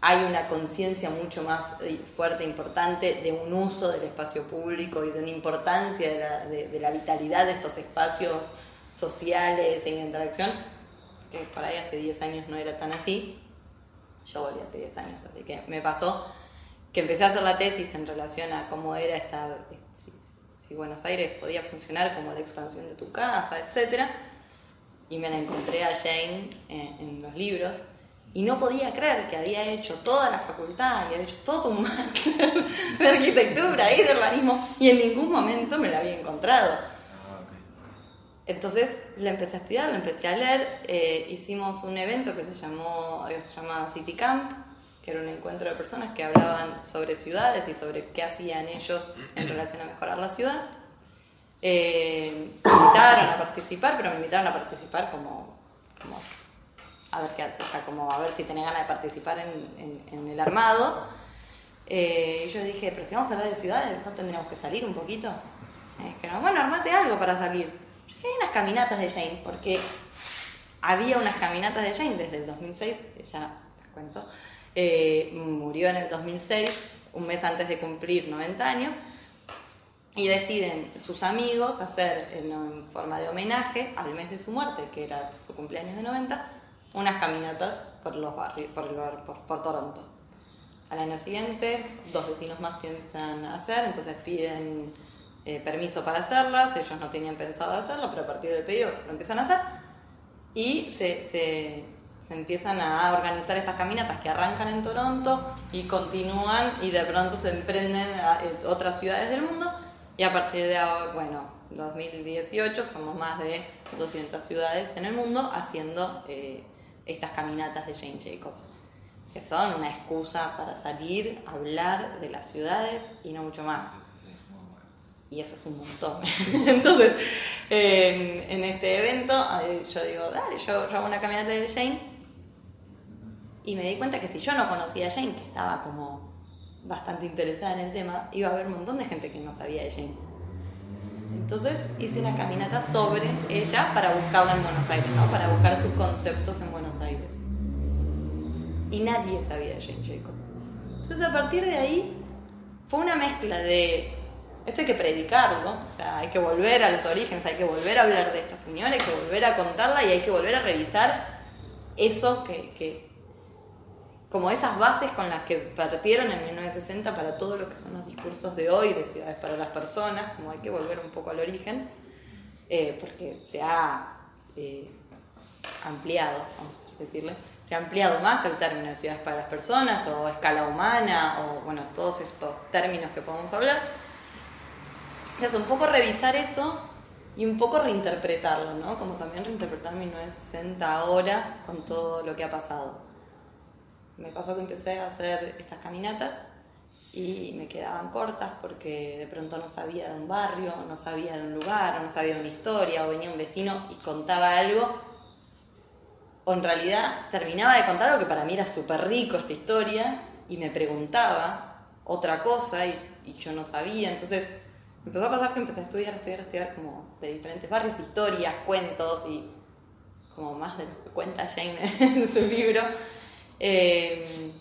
hay una conciencia mucho más eh, fuerte importante de un uso del espacio público y de una importancia de la, de- de la vitalidad de estos espacios sociales e interacción, que por ahí hace 10 años no era tan así. Yo volví hace 10 años, así que me pasó que empecé a hacer la tesis en relación a cómo era esta, si, si Buenos Aires podía funcionar como la expansión de tu casa, etcétera, y me la encontré a Jane en, en los libros y no podía creer que había hecho toda la facultad y había hecho todo un máster de arquitectura y de urbanismo y en ningún momento me la había encontrado. Ah. Entonces la empecé a estudiar, la empecé a leer, eh, hicimos un evento que se llamó, que se llama City Camp, que era un encuentro de personas que hablaban sobre ciudades y sobre qué hacían ellos en relación a mejorar la ciudad. Eh, me invitaron a participar, pero me invitaron a participar como, como a ver qué, o sea, como a ver si tenía ganas de participar en, en- en el armado. Eh, y yo dije, pero si vamos a hablar de ciudades, ¿no tendríamos que salir un poquito? Bueno, armate algo para salir. Yo dije, hay unas caminatas de Jane, porque había unas caminatas de Jane desde el 2006, que ya les cuento. Eh, murió en el 2006, un mes antes de cumplir 90 años, y deciden sus amigos hacer en, en forma de homenaje al mes de su muerte, que era su cumpleaños de 90, unas caminatas por los barrios, por, el bar- por, por Toronto. Al año siguiente, dos vecinos más piensan hacer, entonces piden eh, permiso para hacerlas, ellos no tenían pensado hacerlo, pero a partir del pedido lo empiezan a hacer y se, se, se empiezan a organizar estas caminatas que arrancan en Toronto y continúan y de pronto se emprenden a eh, otras ciudades del mundo y a partir de ahora, bueno, 2018 somos más de 200 ciudades en el mundo haciendo eh, estas caminatas de Jane Jacobs, que son una excusa para salir, hablar de las ciudades y no mucho más. Y eso es un montón. Entonces, en, en este evento, yo digo, dale, yo, yo hago una caminata de Jane. Y me di cuenta que si yo no conocía a Jane, que estaba como bastante interesada en el tema, iba a haber un montón de gente que no sabía de Jane. Entonces hice una caminata sobre ella para buscarla en Buenos Aires, ¿no? Para buscar sus conceptos en Buenos Aires. Y nadie sabía de Jane Jacobs. Entonces a partir de ahí fue una mezcla de esto hay que predicarlo, o sea, hay que volver a los orígenes, hay que volver a hablar de esta señora, hay que volver a contarla y hay que volver a revisar eso que, que como esas bases con las que partieron en 1960 para todo lo que son los discursos de hoy de ciudades para las personas, como hay que volver un poco al origen, eh, porque se ha eh, ampliado, vamos a decirle, se ha ampliado más el término de ciudades para las personas o escala humana o bueno, todos estos términos que podemos hablar. Es un poco revisar eso y un poco reinterpretarlo, ¿no? Como también reinterpretar 1960 ahora con todo lo que ha pasado. Me pasó que empecé a hacer estas caminatas y me quedaban cortas porque de pronto no sabía de un barrio, no sabía de un lugar, no sabía de una historia, o venía un vecino y contaba algo, o en realidad terminaba de contar algo que para mí era súper rico esta historia y me preguntaba otra cosa y, yo no sabía, entonces empezó a pasar que empecé a estudiar, estudiar, estudiar como de diferentes barrios, historias, cuentos y como más de lo que cuenta Jane en su libro. Eh,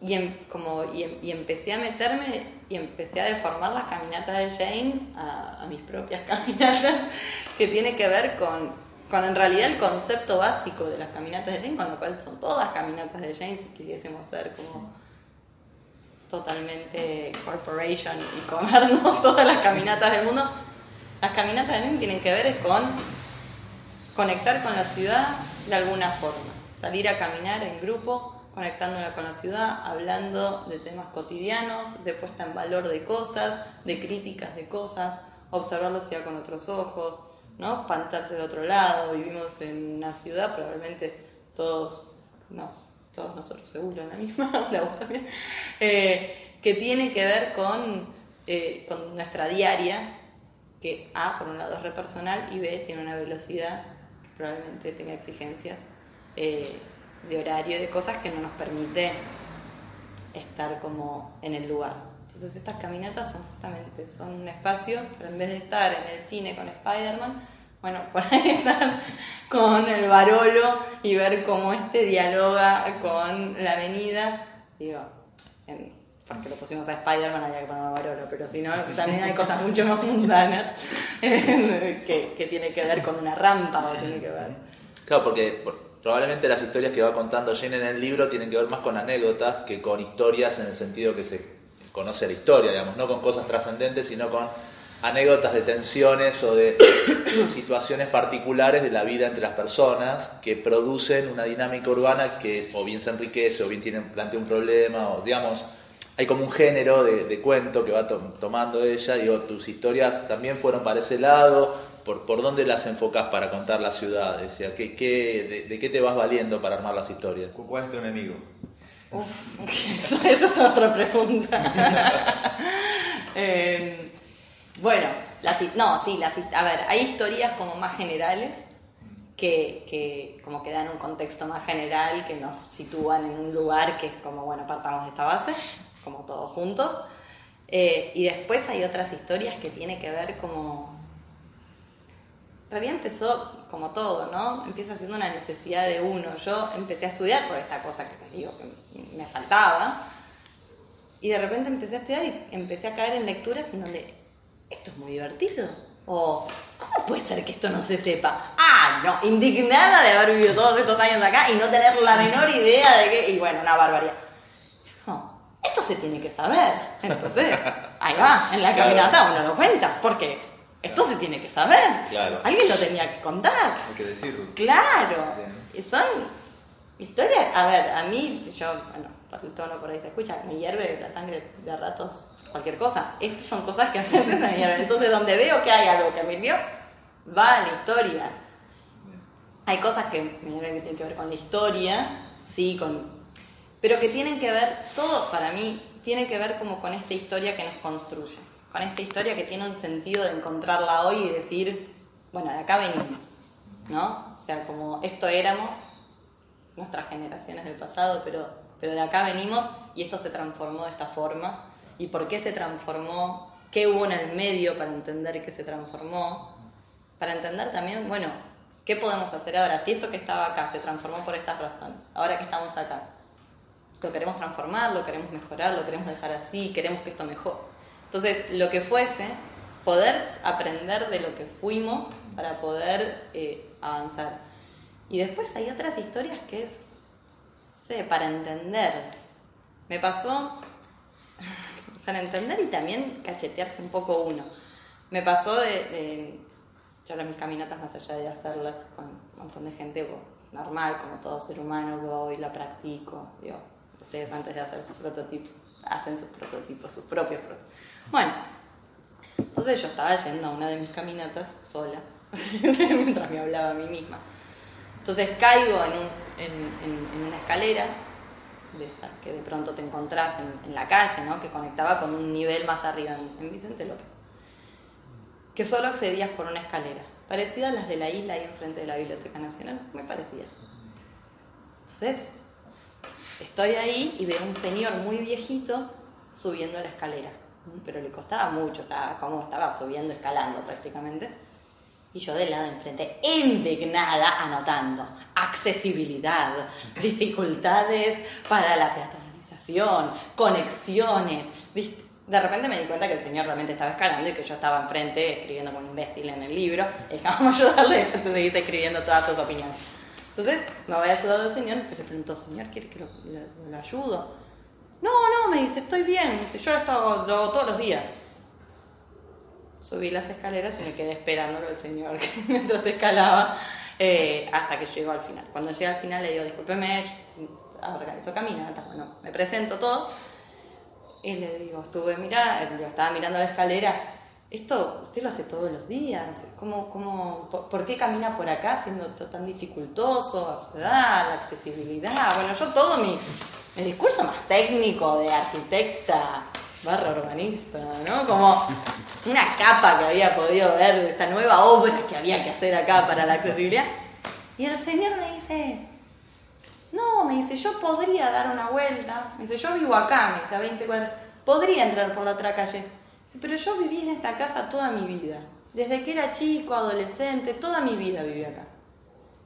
y, em- como, y, em- y empecé a meterme y empecé a deformar las caminatas de Jane a, a mis propias caminatas, que tiene que ver con, con en realidad el concepto básico de las caminatas de Jane, con lo cual son todas caminatas de Jane si quisiésemos ser como totalmente corporation y comernos todas las caminatas del mundo. Las caminatas de Jane tienen que ver con conectar con la ciudad de alguna forma, salir a caminar en grupo, conectándola con la ciudad, hablando de temas cotidianos, de puesta en valor de cosas, de críticas de cosas, observar la ciudad con otros ojos, ¿no? Pantarse de otro lado, vivimos en una ciudad, probablemente todos, no, todos nosotros seguro en la misma, eh, que tiene que ver con, eh, con nuestra diaria, que A, por un lado es re personal, y B, tiene una velocidad que probablemente tenga exigencias eh, de horario de cosas que no nos permite estar como en el lugar. Entonces estas caminatas son justamente, son un espacio, pero en vez de estar en el cine con Spider-Man, bueno, por ahí estar con el Barolo y ver cómo este dialoga con la avenida, digo, porque lo pusimos a Spider-Man había que poner a Barolo, pero si no, también hay cosas mucho más mundanas que, que tiene que ver con una rampa o tiene que ver... Claro, porque por- probablemente las historias que va contando Jane en el libro tienen que ver más con anécdotas que con historias en el sentido que se conoce la historia, digamos, no con cosas trascendentes, sino con anécdotas de tensiones o de situaciones particulares de la vida entre las personas que producen una dinámica urbana que o bien se enriquece o bien tiene, plantea un problema o digamos hay como un género de, cuento que va to- tomando ella y o tus historias también fueron para ese lado por, por dónde las enfocas para contar la ciudad decía ¿qué, qué, de, qué te vas valiendo para armar las historias ¿Cu- ¿Cuál es tu enemigo? Uf, eso es otra pregunta. Eh, bueno, las, no, sí, las, a ver, hay historias como más generales que, que como que dan un contexto más general, que nos sitúan en un lugar que es como, bueno, partamos de esta base, como todos juntos. Eh, y después hay otras historias que tiene que ver como... En realidad empezó como todo, ¿no? Empieza siendo una necesidad de uno. Yo empecé a estudiar por esta cosa que les digo que me faltaba. Y de repente empecé a estudiar y empecé a caer en lecturas en donde esto es muy divertido. O, ¿cómo puede ser que esto no se sepa? Ah, no, indignada de haber vivido todos estos años acá y no tener la menor idea de que. Y bueno, una barbaridad. No, esto se tiene que saber. Entonces, ahí va, en la caminata uno lo cuenta, porque esto se tiene que saber. Claro. Alguien lo tenía que contar. Hay que decirlo. Claro. Bien. Y son historias, a ver, a mí, yo, bueno, por el tono por ahí se escucha, me hierve la sangre de ratos, cualquier cosa. Estas son cosas que a veces me hierven. Entonces, donde veo que hay algo que me hirvió, va a la historia. Hay cosas que me hierven que tienen que ver con la historia, sí, con... Pero que tienen que ver, todo para mí, tiene que ver como con esta historia que nos construye. Con esta historia que tiene un sentido de encontrarla hoy y decir, bueno, de acá venimos, ¿no? O sea, como esto éramos, nuestras generaciones del pasado, pero, pero de acá venimos y esto se transformó de esta forma. ¿Y por qué se transformó? ¿Qué hubo en el medio para entender que se transformó? Para entender también, bueno, ¿qué podemos hacer ahora? Si esto que estaba acá se transformó por estas razones, ahora que estamos acá, lo queremos transformar, lo queremos mejorar, lo queremos dejar así, queremos que esto mejore. Entonces, lo que fuese, poder aprender de lo que fuimos para poder eh, avanzar. Y después hay otras historias que es, no sé, para entender. Me pasó, para entender y también cachetearse un poco uno. Me pasó de, de yo mis caminatas, más allá de hacerlas con un montón de gente pues, normal, como todo ser humano, voy, la practico. Digo, ustedes antes de hacer sus prototipos, hacen sus prototipos, sus propios prototipos. Bueno, entonces yo estaba yendo a una de mis caminatas sola, mientras me hablaba a mí misma. Entonces caigo en, un- en- en- en una escalera, de estas que de pronto te encontrás en, la calle, ¿no? que conectaba con un nivel más arriba en Vicente López, que solo accedías por una escalera, parecida a las de la isla ahí enfrente de la Biblioteca Nacional, muy parecida. Entonces, estoy ahí y veo un señor muy viejito subiendo la escalera, pero le costaba mucho, estaba como estaba subiendo, escalando prácticamente. Y yo del lado de enfrente, indignada, anotando accesibilidad, dificultades para la peatonalización, conexiones. De repente me di cuenta que el señor realmente estaba escalando y que yo estaba enfrente escribiendo como un imbécil en el libro. Y dije, vamos a ayudarle, entonces seguís escribiendo todas tus opiniones. Entonces me voy a ayudar al señor, pero le pregunto, señor, ¿quiere que lo, lo- ayudo? No, no, me dice, estoy bien. Dice, yo esto hago- lo hago todos los días. Subí las escaleras y me quedé esperándolo el señor mientras escalaba eh, hasta que llegó al final. Cuando llegué al final le digo, discúlpeme, organizo caminatas, bueno, me presento todo y le digo, estuve mirando, estaba mirando la escalera, esto usted lo hace todos los días, ¿Cómo, cómo, por, qué camina por acá siendo tan dificultoso a su edad, la accesibilidad? Bueno, yo todo mi, mi discurso más técnico de arquitecta barra urbanista, ¿no? Como una capa que había podido ver de esta nueva obra que había que hacer acá para la accesibilidad. Y el señor me dice, no, me dice, yo podría dar una vuelta. Me dice, yo vivo acá, me dice, a 20 cuadras. Podría entrar por la otra calle. Pero yo viví en esta casa toda mi vida. Desde que era chico, adolescente, toda mi vida viví acá.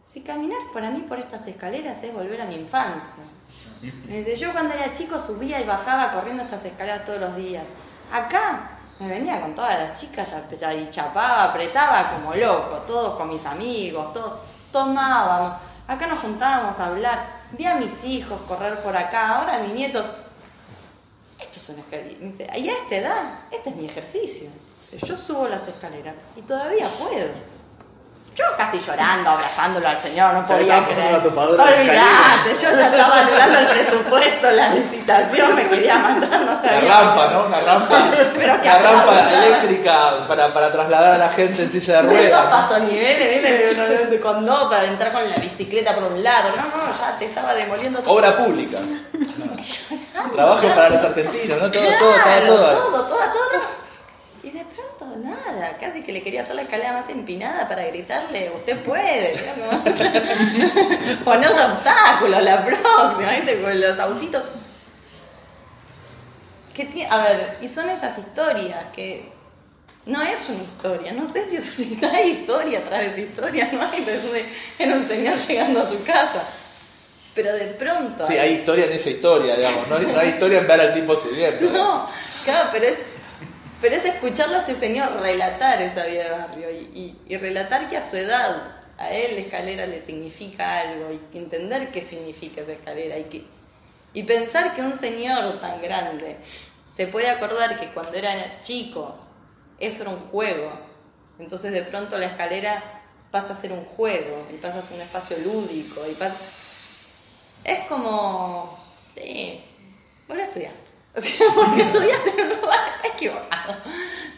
Si caminar para mí por estas escaleras es volver a mi infancia. Dice, yo cuando era chico subía y bajaba corriendo estas escaleras todos los días. Acá me venía con todas las chicas y chapaba, apretaba como loco, todos con mis amigos, todos tomábamos. Acá nos juntábamos a hablar. Vi a mis hijos correr por acá, ahora mis nietos. Esto es un ejercicio. Me dice, y a esta edad, este es mi ejercicio. Yo subo las escaleras y todavía puedo. Yo casi llorando, abrazándolo al señor, no podía creer. la Olvidate, yo ya estaba anulando el presupuesto, la licitación, me quería mandar, no La rampa, ¿no? Una rampa, Pero que rampa eléctrica para, para trasladar a la gente en silla de De esos ruedas. pasoniveles, ¿viste? De- Con no, para entrar con la bicicleta por un lado. No, no, ya te estaba demoliendo todo. Obra pública. Trabajo para los argentinos, ¿no? Todo, Claro, todo, todo, todo. todo, todo, todo. Y de pronto nada, casi que le quería hacer la escalera más empinada para gritarle, usted puede. ¿no? Ponerle obstáculos la próxima, ¿viste? Con los autitos. Que a ver, y son esas historias que no es una historia, no sé si es una historia, hay historia atrás de esa historia, no hay, es un- era un señor llegando a su casa. Pero de pronto... Sí, hay historia en esa historia, digamos. No hay, no hay historia en ver al tipo sirviendo. No, claro, pero es, pero es escucharlo a este señor relatar esa vida de barrio y, relatar que a su edad, a él la escalera le significa algo y entender qué significa esa escalera y Y pensar que un señor tan grande se puede acordar que cuando era chico eso era un juego, entonces de pronto la escalera pasa a ser un juego y pasa a ser un espacio lúdico y pasa... Es como, sí, volví a estudiar. Porque estudiaste en un lugar equivocado.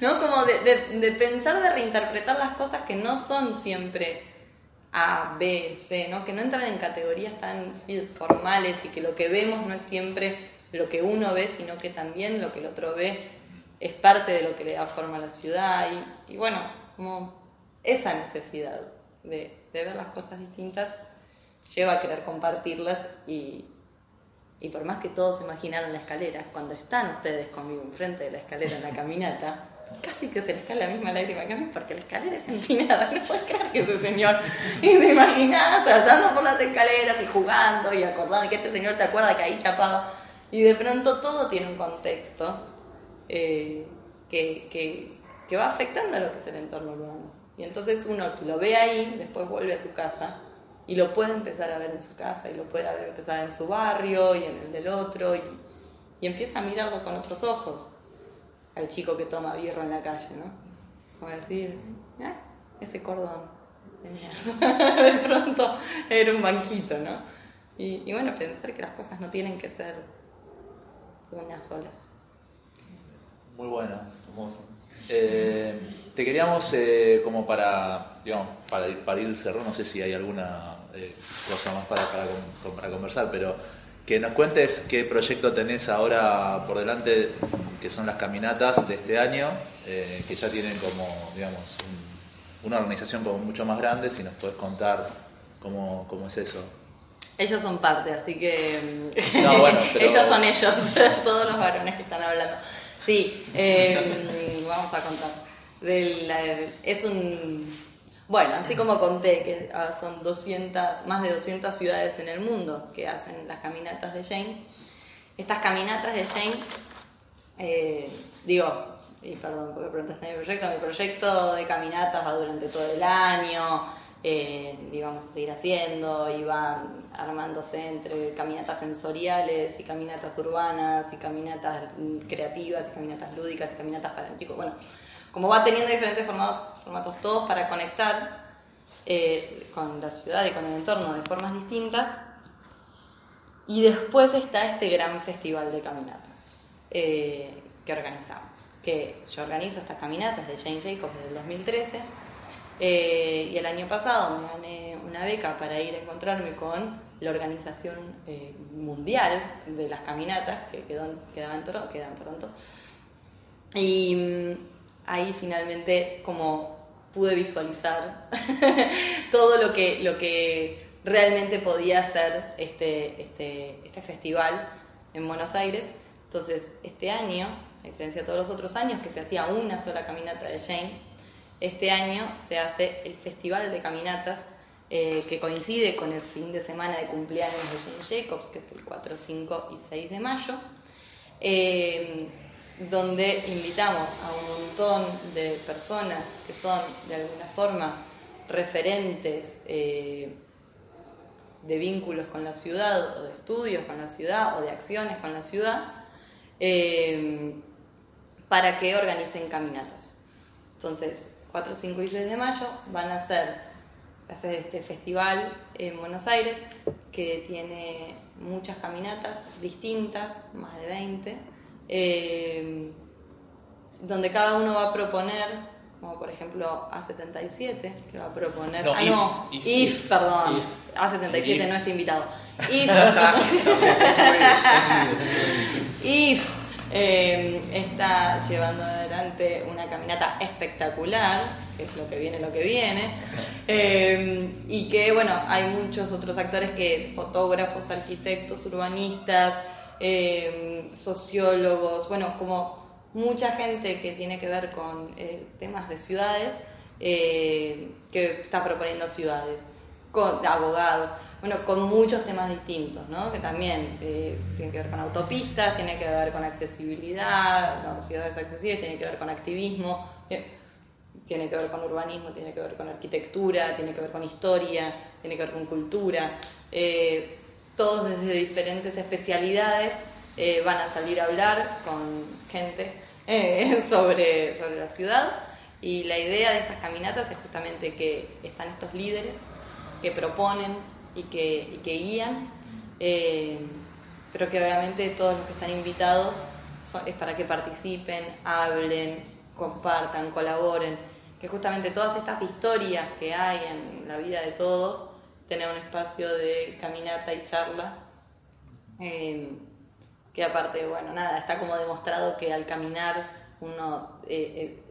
¿No? Como de, de- pensar, de reinterpretar las cosas que no son siempre A, B, C, ¿no? Que no entran en categorías tan formales y que lo que vemos no es siempre lo que uno ve, sino que también lo que el otro ve es parte de lo que le da forma a la ciudad. Y, y bueno, como esa necesidad de, de ver las cosas distintas lleva a querer compartirlas y, y por más que todos imaginaron la escalera, cuando están ustedes conmigo enfrente de la escalera en la caminata, casi que se les cae la misma lágrima que a mí, porque la escalera es empinada, no puedes creer que ese señor, y se imaginaba tratando por las escaleras y jugando y acordando que este señor se acuerda que ahí chapaba, y de pronto todo tiene un contexto eh, que, que, que va afectando a lo que es el entorno urbano. Y entonces uno lo ve ahí, después vuelve a su casa y lo puede empezar a ver en su casa y lo puede ver empezar en su barrio y en el del otro y, y empieza a mirarlo con otros ojos al chico que toma birra en la calle, ¿no? Como decir, "Ah, ese cordón de mierda". de pronto era un banquito, ¿no? Y, bueno, pensar que las cosas no tienen que ser una sola. Muy bueno. Eh, te queríamos, eh, como para, digamos, para ir, para ir cerrando, no sé si hay alguna eh, cosa más para, para, para conversar, pero que nos cuentes qué proyecto tenés ahora por delante, que son las caminatas de este año, eh, que ya tienen como, digamos, un- una organización como mucho más grande, si nos puedes contar cómo, cómo es eso. Ellos son parte, así que No, bueno, pero- ellos son ellos, todos los varones que están hablando. Sí, eh, vamos a contar. Del, es un... Bueno, así como conté que ah, son 200, más de 200 ciudades en el mundo que hacen las caminatas de Jane. Estas caminatas de Jane, eh, digo, y perdón porque preguntaste mi proyecto, mi proyecto de caminatas va durante todo el año, eh, y vamos a seguir haciendo, y van armándose entre caminatas sensoriales y caminatas urbanas y caminatas creativas y caminatas lúdicas y caminatas para chicos. Bueno, como va teniendo diferentes formatos, todos para conectar eh, con la ciudad y con el entorno de formas distintas. Y después está este gran festival de caminatas eh, que organizamos. Que yo organizo estas caminatas de Jane Jacobs desde el 2013. eh, y el año pasado me gané una beca para ir a encontrarme con la organización mundial de las caminatas que quedó, quedaba en Toronto. Y mm, ahí finalmente como pude visualizar todo lo que, lo que realmente podía ser este, este, este festival en Buenos Aires. Entonces, este año, a diferencia de todos los otros años que se hacía una sola caminata de Jane, este año se hace el Festival de Caminatas eh, que coincide con el fin de semana de cumpleaños de Jane Jacobs, que es el 4, 5 y 6 de mayo. Eh, donde invitamos a un montón de personas que son de alguna forma referentes eh, de vínculos con la ciudad o de estudios con la ciudad o de acciones con la ciudad eh, para que organicen caminatas. Entonces, 4, 5 y 6 de mayo van a hacer, ser este festival en Buenos Aires que tiene muchas caminatas distintas, más de 20, eh, donde cada uno va a proponer, como por ejemplo A77, que va a proponer... No, ah, if, no, if, if, perdón, If. A77 If. no está invitado. If, If eh, está llevando adelante una caminata espectacular, que es lo que viene, lo que viene, eh, y que, bueno, hay muchos otros actores que, fotógrafos, arquitectos, urbanistas, eh, sociólogos, bueno, como mucha gente que tiene que ver con eh, temas de ciudades, eh, que está proponiendo ciudades, con abogados, bueno, con muchos temas distintos, ¿no? Que también eh, tiene que ver con autopistas, tiene que ver con accesibilidad, no, ciudades accesibles, tiene que ver con activismo, tiene que ver con urbanismo, tiene que ver con arquitectura, tiene que ver con historia, tiene que ver con cultura. Todos desde diferentes especialidades eh, van a salir a hablar con gente eh, sobre, sobre la ciudad. Y la idea de estas caminatas es justamente que están estos líderes que proponen y que, que guían, eh, pero que obviamente todos los que están invitados es para que participen, hablen, compartan, colaboren, que justamente todas estas historias que hay en la vida de todos, tener un espacio de caminata y charla, eh, que aparte, bueno, nada, está como demostrado que al caminar uno eh, eh,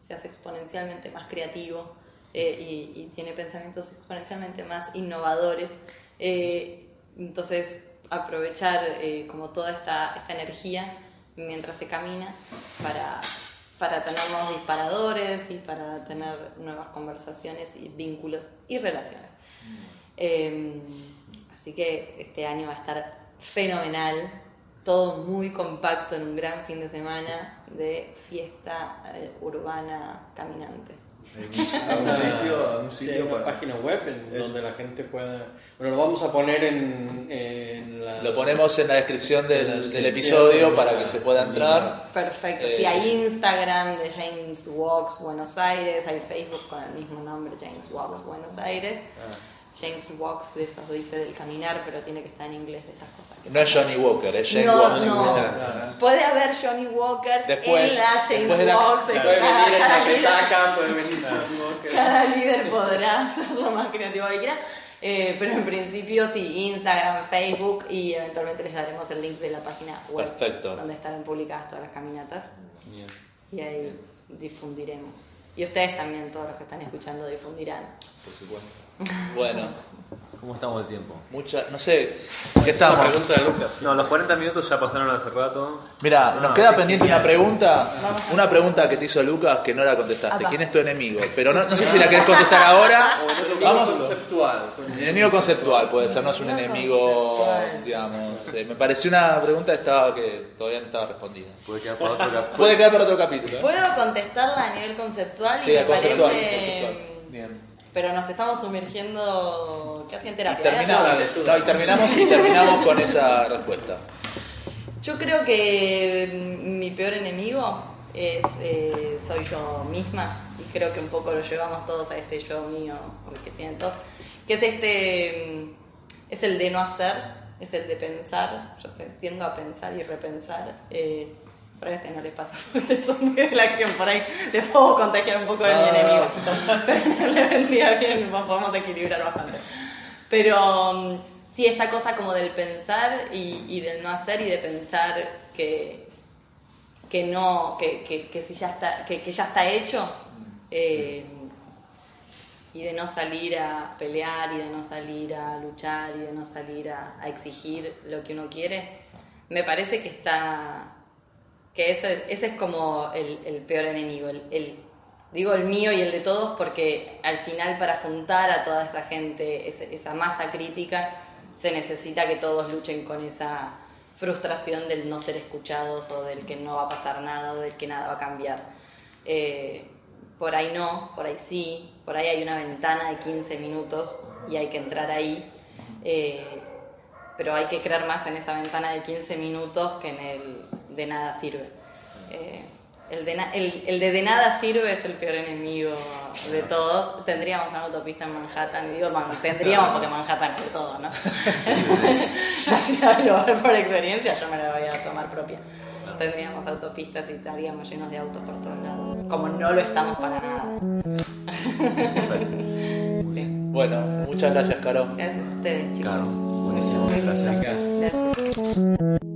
se hace exponencialmente más creativo eh, y, y tiene pensamientos exponencialmente más innovadores. Eh, entonces, aprovechar eh, como toda esta, esta energía mientras se camina para, para tener nuevos disparadores y para tener nuevas conversaciones y vínculos y relaciones. Eh, así que este año va a estar fenomenal, todo muy compacto en un gran fin de semana de fiesta eh, urbana caminante. ¿A un sitio, a un Sí, sitio hay una para- página web en Es- donde la gente pueda... Bueno, lo vamos a poner en, en la... Lo ponemos en la descripción del, la del descripción, episodio para la- que se pueda entrar. Perfecto, Eh, sí, hay Instagram de James Walks Buenos Aires, hay Facebook con el mismo nombre, James Walks Buenos Aires. Ah. James Walks de esos, dice, del caminar, pero tiene que estar en inglés de estas cosas. que No es. Johnny Walker, es Jane No, Walker. no. Puede haber Johnny Walker Después- en la James de la- Walks. Claro. Puede cada- venir en cada la líder- petaca, puede venir en Cada líder podrá hacer lo más creativo que quiera. Eh, pero en principio sí, Instagram, Facebook y eventualmente les daremos el link de la página web Perfecto. donde estarán publicadas todas las caminatas Bien. y ahí difundiremos. Y ustedes también, todos los que están escuchando, difundirán. Por supuesto. Bueno, ¿Cómo estamos de tiempo? mucha, no sé, ¿qué La estamos? pregunta de Lucas. No, los 40 minutos ya pasaron hace rato. Mira, nos queda pendiente genial. una pregunta, una pregunta que te hizo Lucas que no la contestaste. Apa. ¿Quién es tu enemigo? Pero no, no sé si la querés contestar ahora. Enemigo Vamos. conceptual. Enemigo conceptual puede ser, no es un Enemigo digamos. eh, me pareció una pregunta que estaba que todavía no estaba respondida. Puede quedar para otro cap- Puede quedar para otro capítulo. ¿eh? Puedo contestarla a nivel conceptual y Sí, me conceptual, parece... conceptual. Bien. Pero nos estamos sumergiendo casi en Y, terapia. terminamos, Dale, tú. no, y terminamos y terminamos con esa respuesta. Yo creo que mm, mi peor enemigo es eh, soy yo misma y creo que un poco lo llevamos todos a este yo mío que tienen todos, que es este mm, es el de no hacer, es el de pensar. Yo tiendo a pensar y repensar. Eh, a este no le pasa, porque ustedes son muy de la acción, por ahí les puedo contagiar un poco de mi Ah. enemigo. Pero le vendría bien, podemos equilibrar bastante. Pero mm, sí, esta cosa como del pensar y, y del no hacer y de pensar que, que no, que, que, que si ya está, que, que ya está hecho eh, y de no salir a pelear y de no salir a luchar y de no salir a, a exigir lo que uno quiere, me parece que está, que ese, ese es como el, peor enemigo, el, el- digo el mío y el de todos porque al final para juntar a toda esa gente, esa masa crítica, se necesita que todos luchen con esa frustración del no ser escuchados o del que no va a pasar nada o del que nada va a cambiar. Eh, por ahí no, por ahí sí, por ahí hay una ventana de 15 minutos y hay que entrar ahí. Eh, pero hay que creer más en esa ventana de 15 minutos que en el de nada sirve. Eh, el, de na- el, el de de nada sirve es el peor enemigo de todos. Tendríamos una autopista en Manhattan, y digo man- tendríamos porque Manhattan es de todo, ¿no? La ciudad global por experiencia, yo me la voy a tomar propia. Tendríamos autopistas y estaríamos llenos de autos por todos lados. Como no lo estamos para nada. Sí. Bueno, muchas gracias, Caro. Gracias a ustedes, chicos. Claro, buenísimo. Gracias. Gracias. Gracias.